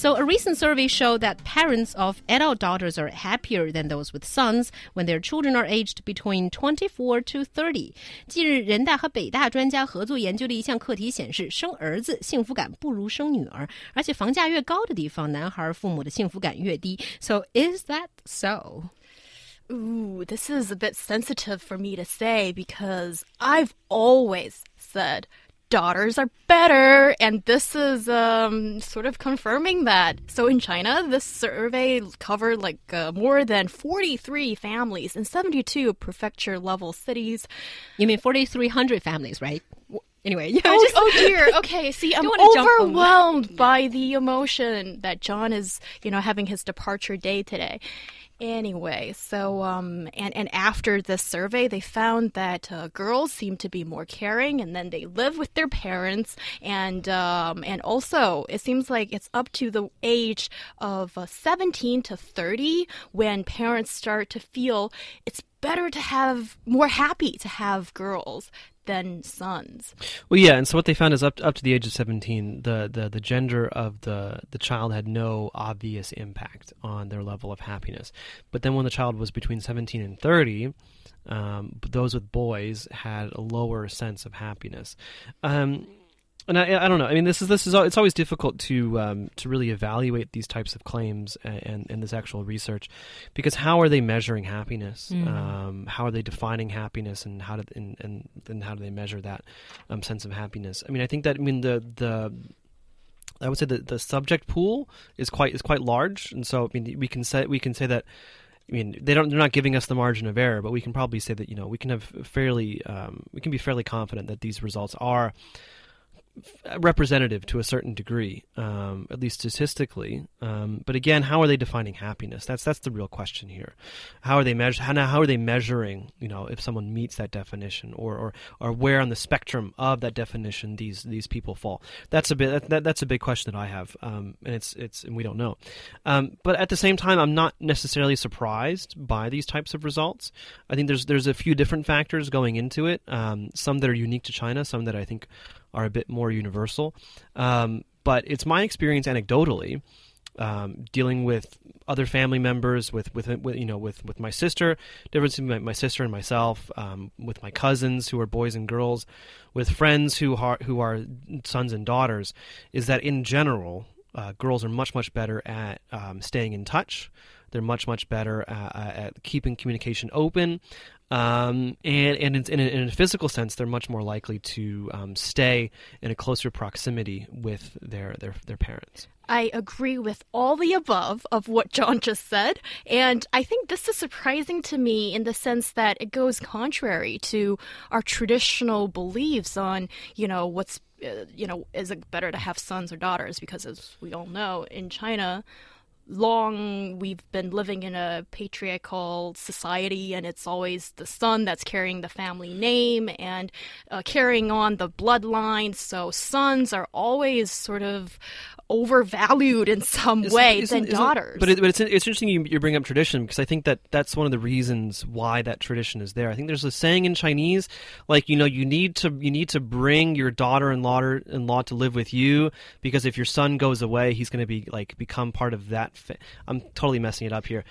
So, a recent survey showed that parents of adult daughters are happier than those with sons when their children are aged between 24 to 30. 近日，人大和北大专家合作研究的一项课题显示，生儿子幸福感不如生女儿，而且房价越高的地方，男孩父母的幸福感越低。So, is that so? Ooh, this is a bit sensitive for me to say because I've always said daughters are better. And this is um, sort of confirming that. So in China, this survey covered like uh, more than 43 families in 72 prefecture level cities. You mean 4,300 families, right? Anyway, yeah, oh, just, oh dear. Okay, see, I'm Don't wanna jump on overwhelmed by the emotion that John is, you know, having his departure day today. Anyway, so um, and and after this survey, they found that uh, girls seem to be more caring, and then they live with their parents, and um, and also it seems like it's up to the age of uh, 17 to 30 when parents start to feel it's better to have more happy to have girls than sons. Well, yeah, and so what they found is up up to the age of seventeen, the the, the gender of the the child had no obvious impact on their level of happiness. But then when the child was between seventeen and thirty, um, those with boys had a lower sense of happiness. Um, and I, I don't know. I mean, this is this is it's always difficult to um, to really evaluate these types of claims and, and, and, this actual research, because how are they measuring happiness? Mm. Um, how are they defining happiness, and how do and and, and how do they measure that um, sense of happiness? I mean, I think that I mean the the I would say that the subject pool is quite is quite large, and so I mean we can say we can say that. I mean, they don't. They're not giving us the margin of error, but we can probably say that you know we can have fairly, um, we can be fairly confident that these results are representative to a certain degree, um, at least statistically. Um, but again, how are they defining happiness? That's that's the real question here. How are they measure? How, how are they measuring? You know, if someone meets that definition, or or, or where on the spectrum of that definition these these people fall? That's a bit that, that that's a big question that I have, um, and it's it's and we don't know. Um, but at the same time, I'm not necessarily surprised by these types of results. I think there's there's a few different factors going into it. Um, some that are unique to China, some that I think are a bit more universal. Um, but it's my experience anecdotally. Um, dealing with other family members, with, with, with you know with, with my sister, difference between my, my sister and myself, um, with my cousins who are boys and girls, with friends who are who are sons and daughters, is that in general, uh, girls are much much better at um, staying in touch. They're much much better at, at keeping communication open. Um, and and in, in, a, in, a, physical sense, they're much more likely to um, stay in a closer proximity with their, their their parents. I agree with all the above of what John just said. And I think this is surprising to me in the sense that it goes contrary to our traditional beliefs on, you know, what's, uh, you know, is it better to have sons or daughters? Because as we all know, in China, long we've been living in a patriarchal society and it's always the son that's carrying the family name and uh, carrying on the bloodline. So sons are always sort of overvalued in some isn't, way isn't, than isn't, daughters. But, it, but it's, it's interesting you, you bring up tradition because I think that that's one of the reasons why that tradition is there. I think there's a saying in Chinese, like you know, you need to you need to bring your daughter-in-law in law to live with you because if your son goes away, he's going to be like become part of that. Fa- I'm totally messing it up here.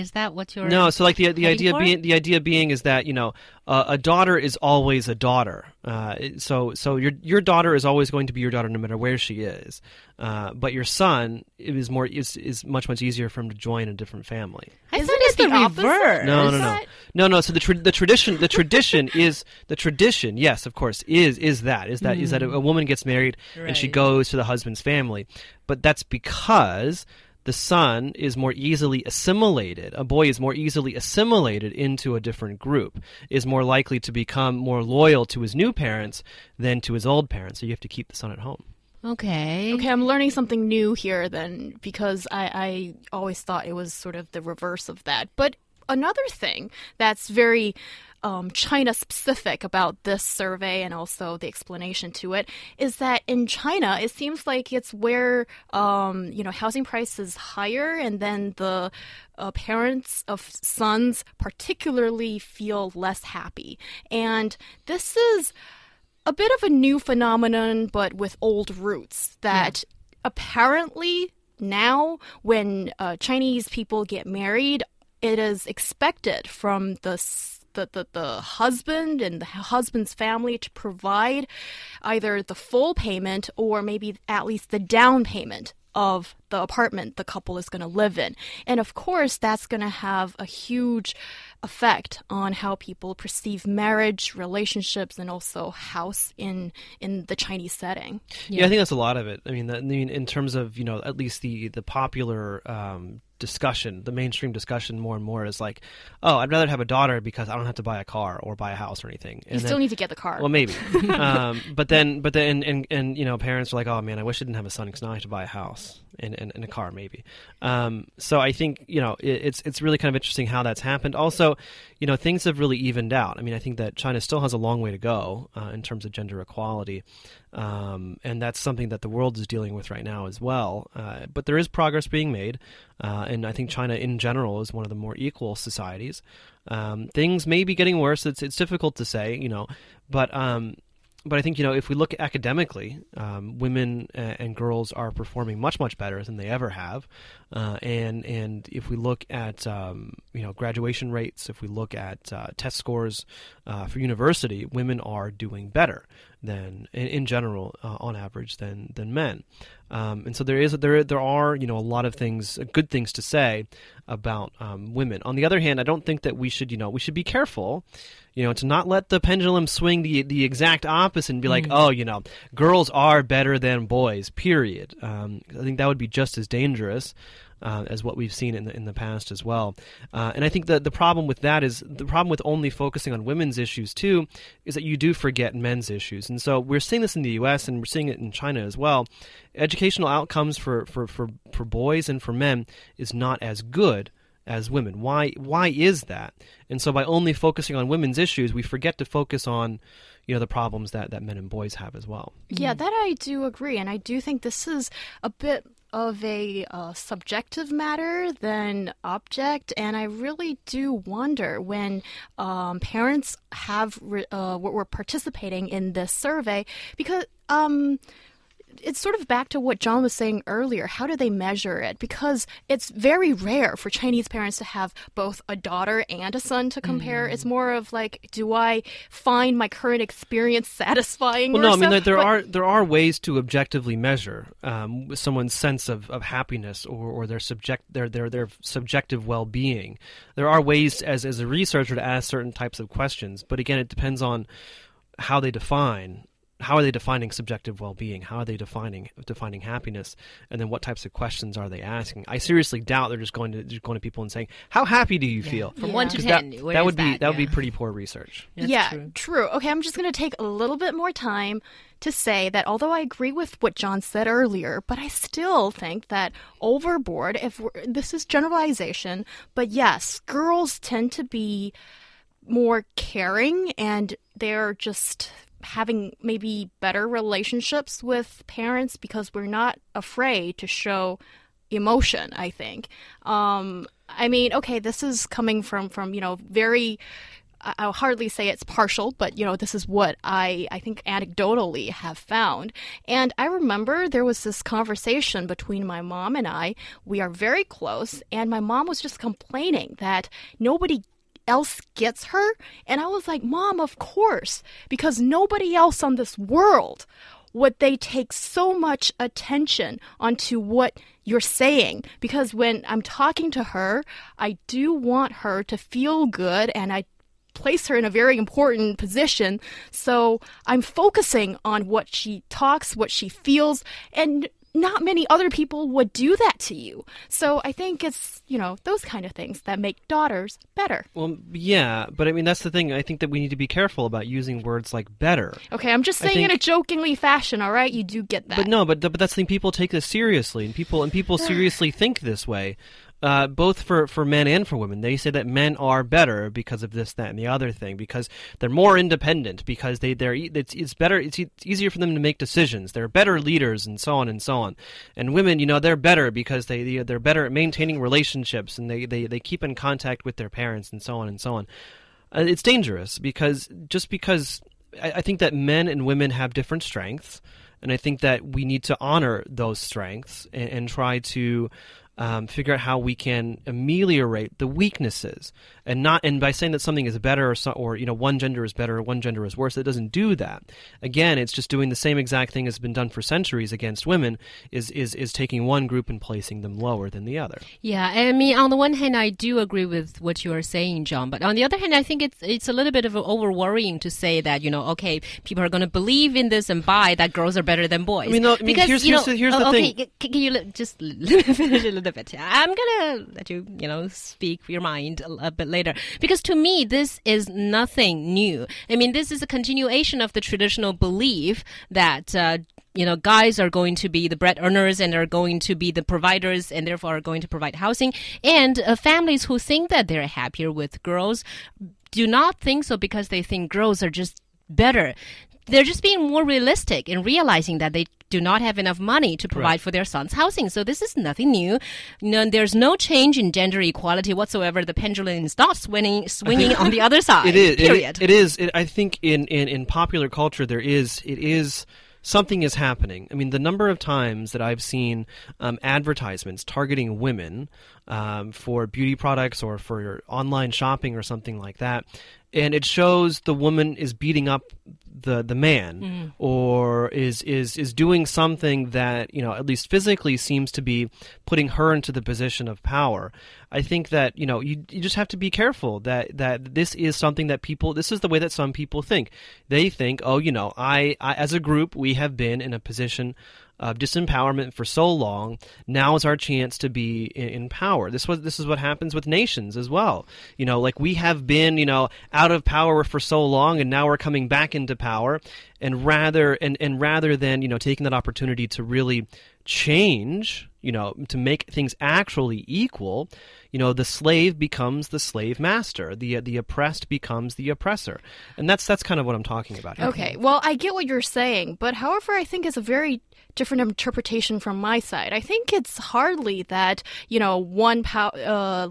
Is that what you're? No, so like the the idea for? being the idea being is that you know uh, a daughter is always a daughter. Uh, so so your your daughter is always going to be your daughter no matter where she is. Uh, but your son it is more is is much much easier for him to join a different family. I Isn't thought it's the, the reverse. No, no, no, no, no. So the tra- the tradition the tradition is the tradition. Yes, of course, is is that is that mm. is that a, a, woman gets married right. and she goes to the husband's family, but that's because the son is more easily assimilated, a boy is more easily assimilated into a different group, is more likely to become more loyal to his new parents than to his old parents. So you have to keep the son at home. Okay. Okay, I'm learning something new here then because I, I always thought it was sort of the reverse of that. But another thing that's very um, China specific about this survey and also the explanation to it is that in China, it seems like it's where um, you know housing prices higher, and then the uh, parents of sons particularly feel less happy, and this is a bit of a new phenomenon, but with old roots that apparently now when uh, Chinese people get married, it is expected from the the, the, the husband and the husband's family to provide either the full payment or maybe at least the down payment of the apartment the couple is going to live in. And of course, that's going to have a huge effect on how people perceive marriage, relationships, and also house in in the Chinese setting. Yeah, yeah I think that's a lot of it. I mean, that, I mean, in terms of you know at least the the popular um, discussion, the mainstream discussion more and more is like, oh, I'd rather have a daughter because I don't have to buy a car or buy a house or anything. And you still need to get the car. Well, maybe. um, but then, but then, and, and, and, you know, parents are like, oh man, I wish I didn't have a son because now I have to buy a house and, and, and a car maybe. Um, so I think, you know, it, it's, it's really kind of interesting how that's happened. Also, you know, things have really evened out. I mean, I think that China still has a long way to go uh, in terms of gender equality. Um, and that's something that the world is dealing with right now as well. Uh, but there is progress being made, uh, and I think China in general is one of the more equal societies. Um, things may be getting worse. It's it's difficult to say, you know, but um, but I think you know if we look academically, um, women and girls are performing much much better than they ever have, uh, and and if we look at um, you know graduation rates, if we look at uh, test scores uh, for university, women are doing better than in, in general uh, on average than than men. Um, and so there is there there are you know a lot of things good things to say about um, women. On the other hand, I don't think that we should you know we should be careful you know, to not let the pendulum swing the the exact opposite and be like, mm. oh, you know, girls are better than boys. Period. Um, I think that would be just as dangerous uh, as what we've seen in the in the past as well. Uh, and I think the the problem with that is the problem with only focusing on women's issues too is that you do forget men's issues. And so we're seeing this in the U.S. and we're seeing it in China as well. Educational outcomes for for for, for boys and for men is not as good as women. Why why is that? And so by only focusing on women's issues, we forget to focus on you know the problems that that men and boys have as well. Yeah, that I do agree and I do think this is a bit of a uh, subjective matter than object, and I really do wonder when um, parents have re- uh, were participating in this survey because. Um, it's sort of back to what John was saying earlier. How do they measure it? Because it's very rare for Chinese parents to have both a daughter and a son to compare. Mm. It's more of like, do I find my current experience satisfying? Well, no? I mean there, there but, are there are ways to objectively measure um, someone's sense of, of happiness or, or their subject their their their subjective well being. There are ways as as a researcher to ask certain types of questions, but again, it depends on how they define how are they defining subjective well-being? How are they defining defining happiness? And then what types of questions are they asking? I seriously doubt they're just going to just going to people and saying how happy do you yeah. feel? From yeah. 1 to 10 that, that would be that, that would be pretty poor research. That's yeah true. true. Okay i'm just going to take a little bit more time to say that although I agree with what John said earlier, but I still think that overboard, if this is generalization, but yes, girls tend to be more caring and they're just having maybe better relationships with parents because we're not afraid to show emotion i think um, i mean okay this is coming from from you know very I'll hardly say it's partial, but you know, this is what I, I think anecdotally have found. And I remember there was this conversation between my mom and I. We are very close, and my mom was just complaining that nobody else gets her? And I was like, Mom, of course, because nobody else on this world would they take so much attention onto what you're saying because when I'm talking to her, I do want her to feel good and I place her in a very important position. So I'm focusing on what she talks, what she feels, and not many other people would do that to you. So I think it's, you know, those kind of things that make daughters better. Well, yeah, but I mean, that's the thing. I think that we need to be careful about using words like better. Okay, I'm just saying think, in a jokingly fashion, all right? You do get that. But no, but, but that's the thing. People take this seriously, and people, and people seriously think this way. Uh, both for, for men and for women. They say that men are better because of this, that, and the other thing, because they're more independent, because they they're it's, it's better, it's, it's easier for them to make decisions. They're better leaders, and so on and so on. And women, you know, they're better because they they- they're better at maintaining relationships, and they, they, they keep in contact with their parents, and so on and so on. Uh, it's dangerous because just because I, I think that men and women have different strengths, and I think that we need to honor those strengths and, and try to um, figure out how we can ameliorate the weaknesses, and not and by saying that something is better or so, or you know one gender is better or one gender is worse, it doesn't do that. Again, it's just doing the same exact thing that's been done for centuries against women. Is is is taking one group and placing them lower than the other. Yeah, I mean, on the one hand, I do agree with what you are saying, John. But on the other hand, I think it's it's a little bit of over worrying to say that you know, okay, people are going to believe in this and buy that girls are better than boys. I mean, no, I mean, because here's- you here's know, the- here's the oh, okay, thing. Can, you just let me finish a little bit? I'm gonna let you, you know, speak your mind a, a bit later because to me, this is nothing new. I mean, this is a continuation of the traditional belief that. Uh, you know, guys are going to be the bread earners and are going to be the providers and therefore are going to provide housing. And uh, families who think that they're happier with girls do not think so because they think girls are just better. They're just being more realistic and realizing that they do not have enough money to provide Right. for their son's housing. So this is nothing new. No, there's no change in gender equality whatsoever. The pendulum is not swinging, swinging on the other side. It is. it- Period. it is. It, I think in, in, in popular culture there is. It is. Something is happening. I mean, the number of times that I've seen um, advertisements targeting women um, for beauty products or for online shopping or something like that, and it shows the woman is beating up the the man mm-hmm. or is is is doing something that you know at least physically seems to be putting her into the position of power. I think that you know you, you just have to be careful that that this is something that people this is the way that some people think. They think oh you know i, I as a group we have been in a position of disempowerment for so long. Now is our chance to be in, in power. This was this is what happens with nations as well. You know, like we have been, you know, out of power for so long, and now we're coming back into power. And rather and and rather than you know taking that opportunity to really change, you know, to make things actually equal, you know, the slave becomes the slave master. The the oppressed becomes the oppressor, and that's that's kind of what I'm talking about here. Okay, well, I get what you're saying, but however, I think it's a very different interpretation from my side. I think it's hardly that you know one uh,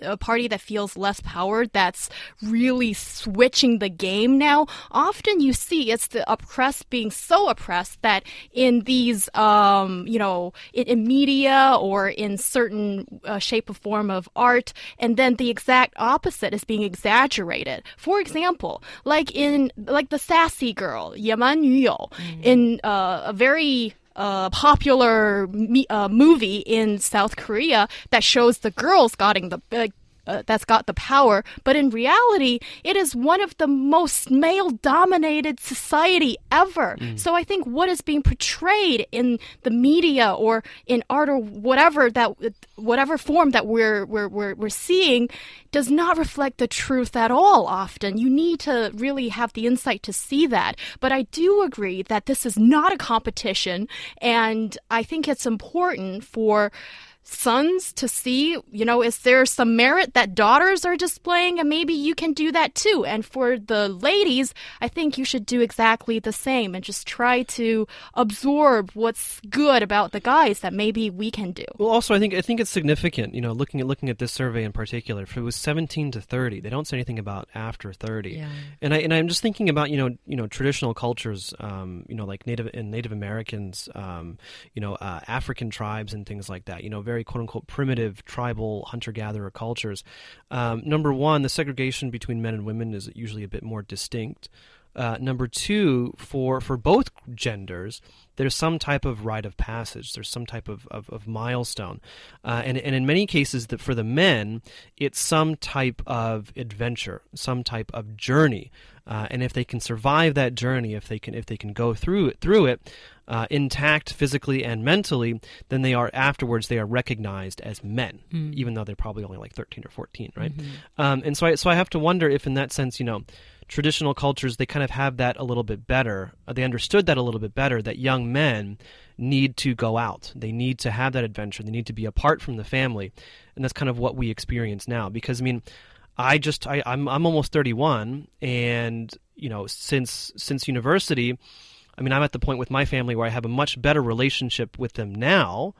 a party that feels less power that's really switching the game now. Often you see it's the oppressed being so oppressed that in these um, you know in, in media or in certain uh, shape or form of art, and then the exact opposite is being exaggerated. For example, like in like the sassy girl, 野蛮女友, in uh, a very uh, popular me- uh, movie in South Korea that shows the girls getting the uh, uh, that's got the power, but in reality, it is one of the most male-dominated society ever. So I think what is being portrayed in the media or in art or whatever that whatever form that we're we're we're, we're seeing does not reflect the truth at all. Often, you need to really have the insight to see that. But I do agree that this is not a competition, and I think it's important for sons to see, you know, is there some merit that daughters are displaying? And maybe you can do that too. And for the ladies, I think you should do exactly the same and just try to absorb what's good about the guys that maybe we can do. Well, also, I think I think it's significant. You know, looking at looking at this survey in particular, if it was 17 to 30, they don't say anything about after 30. Yeah. And I and I'm just thinking about you know you know traditional cultures, um, you know, like Native and Native Americans, um, you know, uh, African tribes and things like that. You know, very quote unquote primitive tribal hunter gatherer cultures. Um, number one, the segregation between men and women is usually a bit more distinct. Uh, number two, for for both genders, there's some type of rite of passage. There's some type of, of, of milestone, uh, and and in many cases, that for the men, it's some type of adventure, some type of journey. Uh, and if they can survive that journey, if they can if they can go through it through it uh, intact physically and mentally, then they are afterwards they are recognized as men, even though they're probably only like 13 or 14, right? Um, and so I so I have to wonder if in that sense, you know, traditional cultures they kind of have that a little bit better. Uh, They understood that a little bit better. That young men need to go out. They need to have that adventure. They need to be apart from the family, and that's kind of what we experience now. Because I mean, I just I, I'm I'm almost 31, and you know since since university, I mean I'm at the point with my family where I have a much better relationship with them now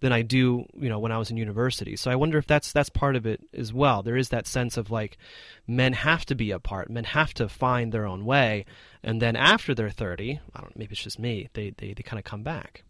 than I do you know when I was in university. So I wonder if that's that's part of it as well. There is that sense of like men have to be apart, men have to find their own way, and then after they're 30, I don't know, maybe it's just me, they they, they kind of come back.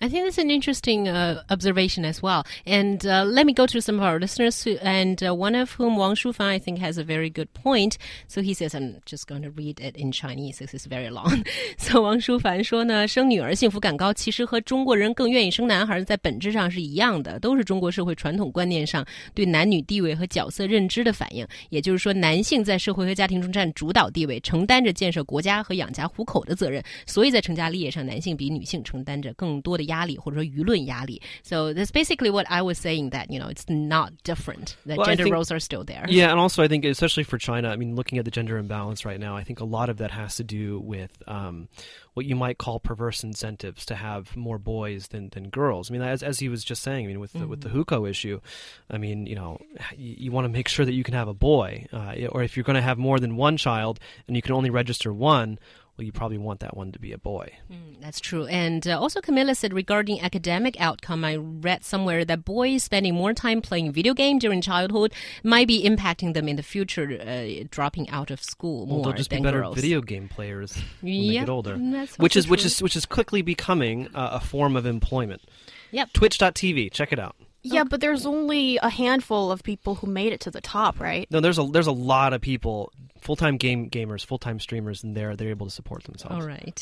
I think that's an interesting uh, observation as well. And uh, let me go to some of our listeners, who, and uh, one of whom, Wang Shufan, I think has a very good point. So he says, I'm just going to read it in Chinese because it's very long. so 王淑凡说呢，生女儿幸福感高，其实和中国人更愿意生男孩在本质 上是一样的，都是中国社会传统观念上对男女地位和角色认知的反应。也就是说，男性在社会和家庭中占主导地位，承担着建设国家和养家糊口的责任，所以在成家立业上，男性比女性承担着更多的压力，或者说舆论压力。So that's basically what I was saying that you know it's not different. That Well, I gender think- roles are still there. Yeah, and also I think, especially for China, I mean, looking at the gender imbalance right now, I think a lot of that has to do with um, what you might call perverse incentives to have more boys than, than girls. I mean, as, as he was just saying, I mean, with the, with the hukou issue, I mean, you know, you, you want to make sure that you can have a boy, uh, or if you're going to have more than one child and you can only register one, well, you probably want that one to be a boy. That's true. And uh, also, Camilla said regarding academic outcome, I read somewhere that boys spending more time playing video game during childhood might be impacting them in the future, uh, dropping out of school Well, more they'll just than be better girls. video game players when Yeah, they get older, that's which also is which is which is quickly becoming uh, a form of employment. Yep. Twitch.tv, check it out. Yeah, but there's only a handful of people who made it to the top, right? No, there's a there's a lot of people, full time game gamers, full time streamers, and they're they're able to support themselves. All right.